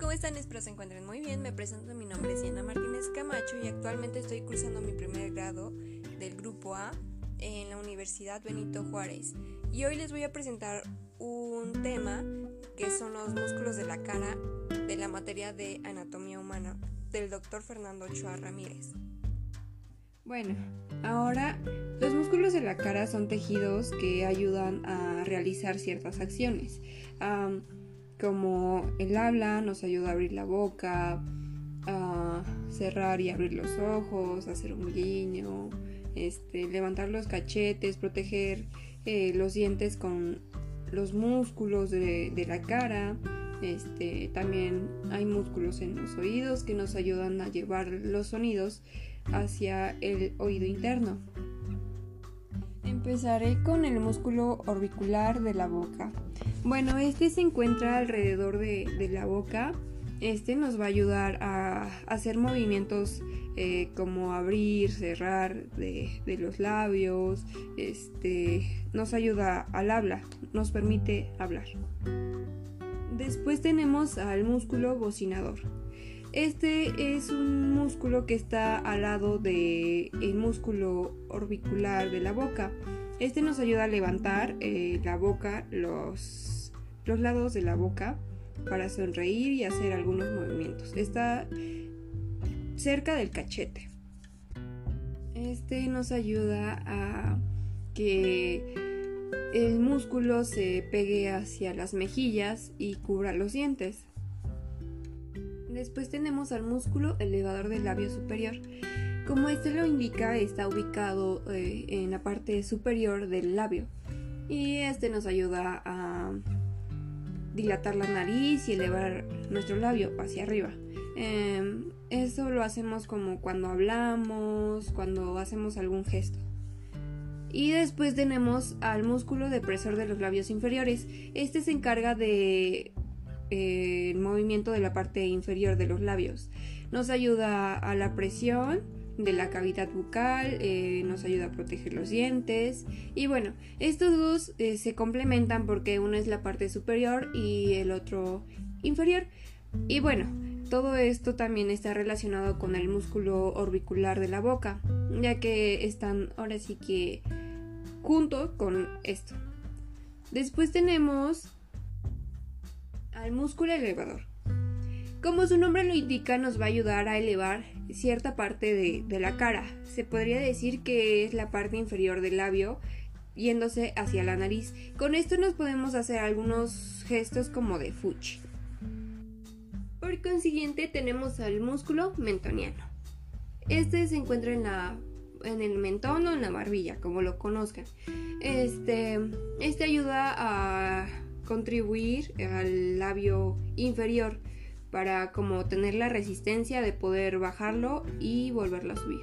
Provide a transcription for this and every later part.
¿cómo están? Espero se encuentren muy bien. Me presento, mi nombre es Diana Martínez Camacho y actualmente estoy cursando mi primer grado del grupo A en la Universidad Benito Juárez. Y hoy les voy a presentar un tema que son los músculos de la cara de la materia de anatomía humana del doctor Fernando Ochoa Ramírez. Bueno, ahora los músculos de la cara son tejidos que ayudan a realizar ciertas acciones como el habla nos ayuda a abrir la boca, a cerrar y abrir los ojos, hacer un guiño, este, levantar los cachetes, proteger eh, los dientes con los músculos de, la cara. Este, también hay músculos en los oídos que nos ayudan a llevar los sonidos hacia el oído interno. Empezaré con el músculo orbicular de la boca. Bueno, este se encuentra alrededor de, la boca. Este nos va a ayudar a hacer movimientos eh, como abrir, cerrar de, de, los labios. Este nos ayuda al habla, nos permite hablar. Después tenemos al músculo bocinador. Este es un músculo que está al lado del el músculo orbicular de la boca. Este nos ayuda a levantar eh, la boca, los, los lados de la boca para sonreír y hacer algunos movimientos. Está cerca del cachete. Este nos ayuda a que el músculo se pegue hacia las mejillas y cubra los dientes. Después tenemos al músculo elevador del labio superior. Como este lo indica, está ubicado eh, en la parte superior del labio y este nos ayuda a dilatar la nariz y elevar nuestro labio hacia arriba. Em, eso lo hacemos como cuando hablamos, cuando hacemos algún gesto. Y después tenemos al músculo depresor de los labios inferiores. Este se encarga de eh, el movimiento de la parte inferior de los labios. Nos ayuda a la presión de la cavidad bucal, eh, nos ayuda a proteger los dientes y bueno, estos dos eh, se complementan porque uno es la parte superior y el otro inferior y bueno, todo esto también está relacionado con el músculo orbicular de la boca, ya que están ahora sí que junto con esto. Después tenemos al músculo elevador. Como su nombre lo indica, nos va a ayudar a elevar cierta parte de, la cara. Se podría decir que es la parte inferior del labio yéndose hacia la nariz. Con esto nos podemos hacer algunos gestos como de fuchi. Por consiguiente tenemos al músculo mentoniano. Este se encuentra en la en el mentón o en la barbilla, como lo conozcan. Este, este ayuda a contribuir al labio inferior para como tener la resistencia de poder bajarlo y volverlo a subir.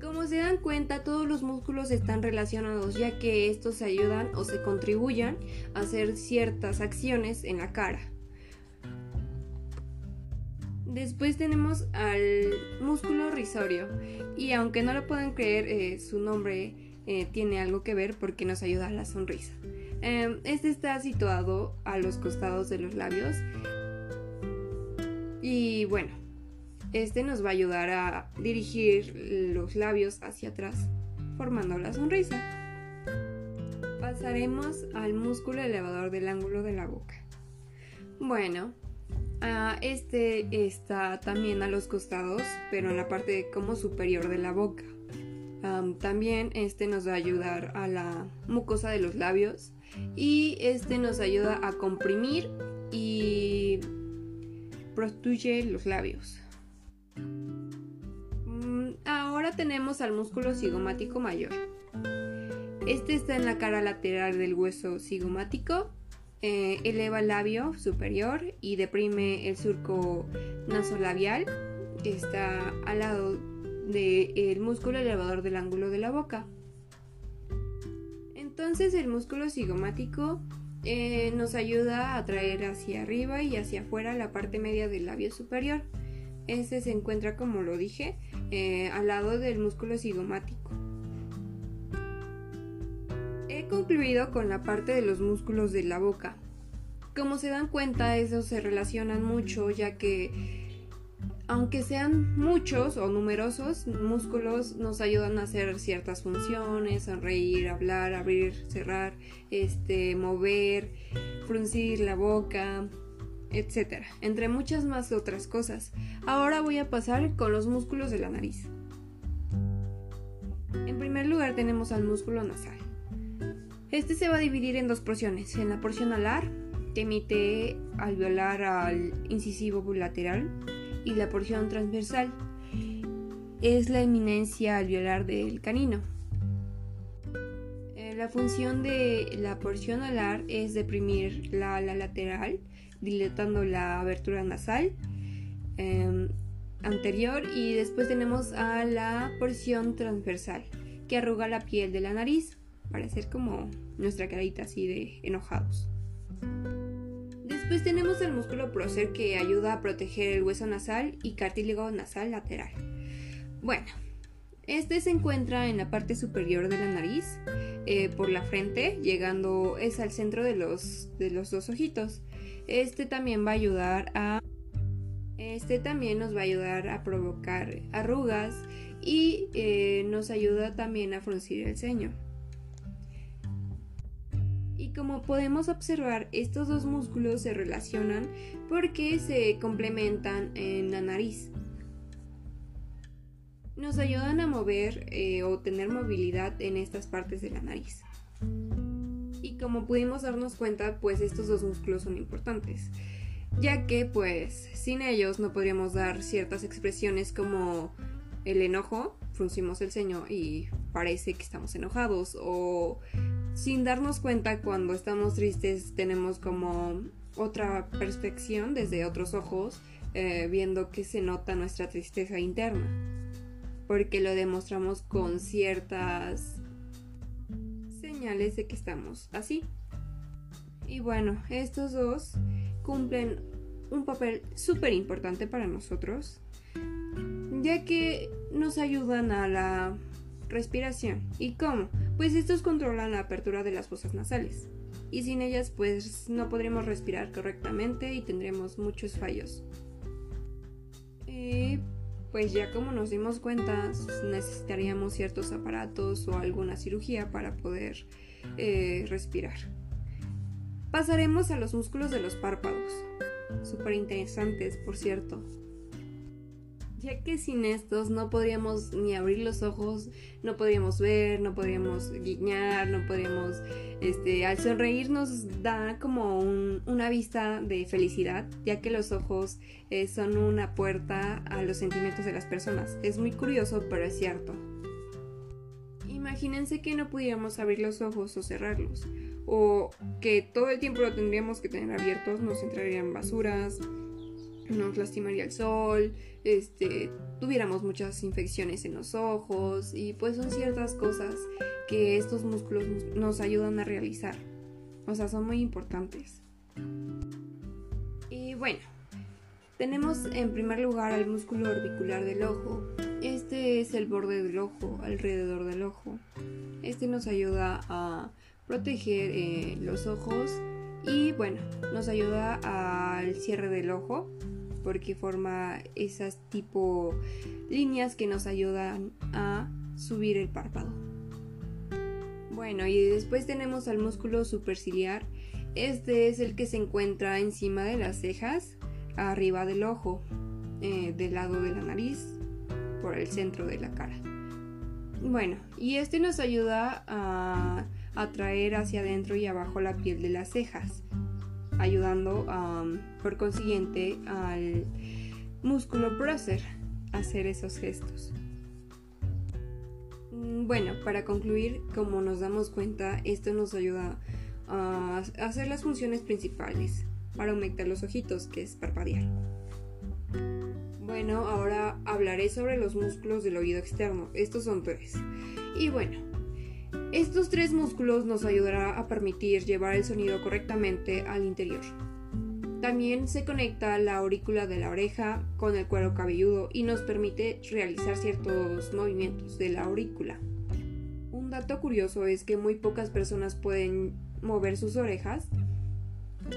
Como se dan cuenta, todos los músculos están relacionados ya que estos se ayudan o se contribuyan a hacer ciertas acciones en la cara. Después tenemos al músculo risorio y aunque no lo puedan creer, eh, su nombre eh, tiene algo que ver porque nos ayuda a la sonrisa. Em, este está situado a los costados de los labios. Y bueno, este nos va a ayudar a dirigir los labios hacia atrás, formando la sonrisa. Pasaremos al músculo elevador del ángulo de la boca. Bueno, este está también a los costados, pero en la parte como superior de la boca. también este nos va a ayudar a la mucosa de los labios y este nos ayuda a comprimir y prostituye los labios. Mm, ahora tenemos al músculo cigomático mayor. Este está en la cara lateral del hueso cigomático, eh, eleva el labio superior y deprime el surco nasolabial que está al lado del músculo elevador del ángulo de la boca. Entonces el músculo cigomático eh, nos ayuda a traer hacia arriba y hacia afuera la parte media del labio superior. Este se encuentra, como lo dije, eh, al lado del músculo cigomático. He concluido con la parte de los músculos de la boca. Como se dan cuenta, esos se relacionan mucho ya que aunque sean muchos o numerosos, músculos nos ayudan a hacer ciertas funciones, sonreír, hablar, abrir, cerrar, este, mover, fruncir la boca, etcétera, entre muchas más otras cosas. Ahora voy a pasar con los músculos de la nariz. En primer lugar tenemos al músculo nasal. Este se va a dividir en dos porciones, en la porción alar, que emite alveolar al incisivo bilateral, y la porción transversal es la eminencia alveolar del canino. Eh, la función de la porción alar es deprimir la ala lateral, dilatando la abertura nasal em, anterior y después tenemos a la porción transversal, que arruga la piel de la nariz para hacer como nuestra carita así de enojados. Después tenemos el músculo prócer que ayuda a proteger el hueso nasal y cartílago nasal lateral. Bueno, este se encuentra en la parte superior de la nariz, eh, por la frente, llegando es al centro de los, de los dos ojitos. Este también va a ayudar a este también nos va a ayudar a provocar arrugas y eh, nos ayuda también a fruncir el ceño como podemos observar, estos dos músculos se relacionan porque se complementan en la nariz. Nos ayudan a mover eh, o tener movilidad en estas partes de la nariz. Y como pudimos darnos cuenta, pues estos dos músculos son importantes, ya que pues sin ellos no podríamos dar ciertas expresiones como el enojo, fruncimos el ceño y parece que estamos enojados o sin darnos cuenta cuando estamos tristes tenemos como otra perspección desde otros ojos eh, viendo que se nota nuestra tristeza interna porque lo demostramos con ciertas señales de que estamos así y bueno estos dos cumplen un papel súper importante para nosotros ya que nos ayudan a la respiración. ¿Y cómo? Pues estos controlan la apertura de las fosas nasales. Y sin ellas pues no podremos respirar correctamente y tendremos muchos fallos. Y pues ya como nos dimos cuenta necesitaríamos ciertos aparatos o alguna cirugía para poder eh, respirar. Pasaremos a los músculos de los párpados. Súper interesantes, por cierto ya que sin estos no podríamos ni abrir los ojos, no podríamos ver, no podríamos guiñar, no podríamos, este, al sonreír nos da como una vista de felicidad, ya que los ojos eh, son una puerta a los sentimientos de las personas. Es muy curioso, pero es cierto. Imagínense que no pudiéramos abrir los ojos o cerrarlos, o que todo el tiempo lo tendríamos que tener abiertos, nos entrarían basuras, nos lastimaría el sol, este, tuviéramos muchas infecciones en los ojos y pues son ciertas cosas que estos músculos nos ayudan a realizar. O sea, son muy importantes. Y bueno, tenemos en primer lugar al músculo orbicular del ojo. Este es el borde del ojo, alrededor del ojo. Este nos ayuda a proteger eh, los ojos y bueno, nos ayuda al cierre del ojo porque forma esas tipo líneas que nos ayudan a subir el párpado. Bueno, y después tenemos al músculo superciliar. Este es el que se encuentra encima de las cejas, arriba del ojo, eh, del lado de la nariz, por el centro de la cara. Bueno, y este nos ayuda a atraer hacia adentro y abajo la piel de las cejas ayudando por consiguiente al músculo prócer a hacer esos gestos. Mm, bueno, para concluir, como nos damos cuenta, esto nos ayuda a hacer las funciones principales para aumentar los ojitos, que es parpadear. Bueno, ahora hablaré sobre los músculos del oído externo. Estos son tres. Y bueno, estos tres músculos nos ayudará a permitir llevar el sonido correctamente al interior. También se conecta la aurícula de la oreja con el cuero cabelludo y nos permite realizar ciertos movimientos de la aurícula. Un dato curioso es que muy pocas personas pueden mover sus orejas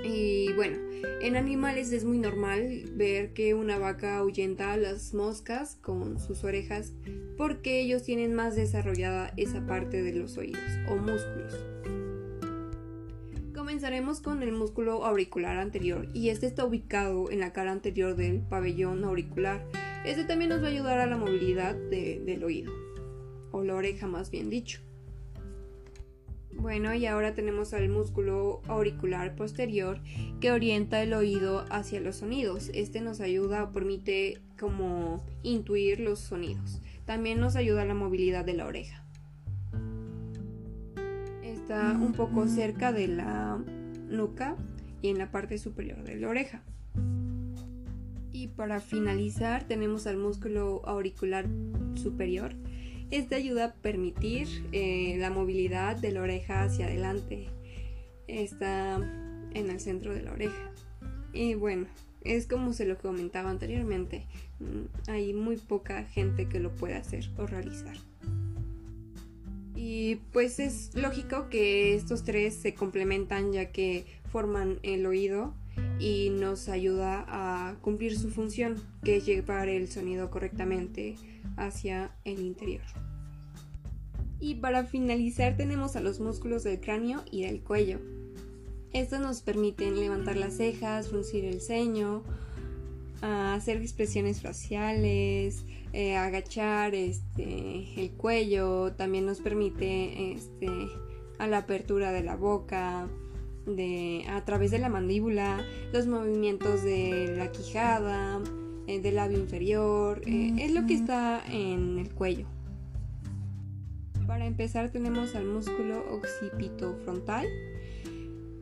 Y bueno, en animales es muy normal ver que una vaca ahuyenta a las moscas con sus orejas porque ellos tienen más desarrollada esa parte de los oídos o músculos. Comenzaremos con el músculo auricular anterior y este está ubicado en la cara anterior del pabellón auricular. Este también nos va a ayudar a la movilidad del oído o la oreja más bien dicho. Bueno, y ahora tenemos al músculo auricular posterior que orienta el oído hacia los sonidos. Este nos ayuda, permite como intuir los sonidos. También nos ayuda a la movilidad de la oreja. Está un poco cerca de la nuca y en la parte superior de la oreja. Y para finalizar tenemos al músculo auricular superior este ayuda a permitir eh, la movilidad de la oreja hacia adelante. Está en el centro de la oreja. Y bueno, es como se lo comentaba anteriormente. Mm, hay muy poca gente que lo puede hacer o realizar. Y pues es lógico que estos tres se complementan ya que forman el oído y nos ayuda a cumplir su función, que es llevar el sonido correctamente hacia el interior. Y para finalizar tenemos a los músculos del cráneo y del cuello. Estos nos permiten levantar las cejas, fruncir el ceño, hacer expresiones faciales, eh, agachar este, el cuello, también nos permite este, a la apertura de la boca, de, a través de la mandíbula, los movimientos de la quijada, eh, del labio inferior, eh, es lo que está en el cuello. Para empezar tenemos al músculo occipito frontal.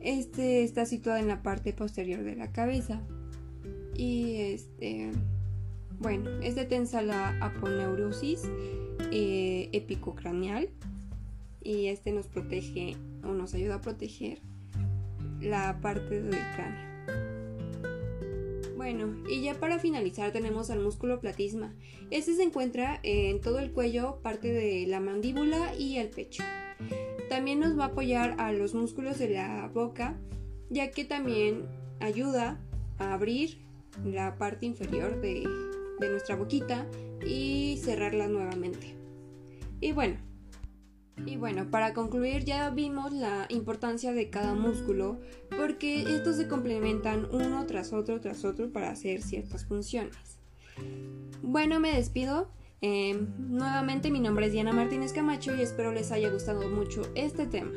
Este está situado en la parte posterior de la cabeza. Y este, bueno, este tensa la aponeurosis eh, epicocraneal y este nos protege o nos ayuda a proteger la parte del cráneo. Bueno, y ya para finalizar tenemos al músculo platisma. Este se encuentra en todo el cuello, parte de la mandíbula y el pecho. También nos va a apoyar a los músculos de la boca, ya que también ayuda a abrir la parte inferior de, de nuestra boquita y cerrarla nuevamente. Y bueno, y bueno, para concluir ya vimos la importancia de cada músculo porque estos se complementan uno tras otro tras otro para hacer ciertas funciones. Bueno, me despido. Em, nuevamente mi nombre es Diana Martínez Camacho y espero les haya gustado mucho este tema.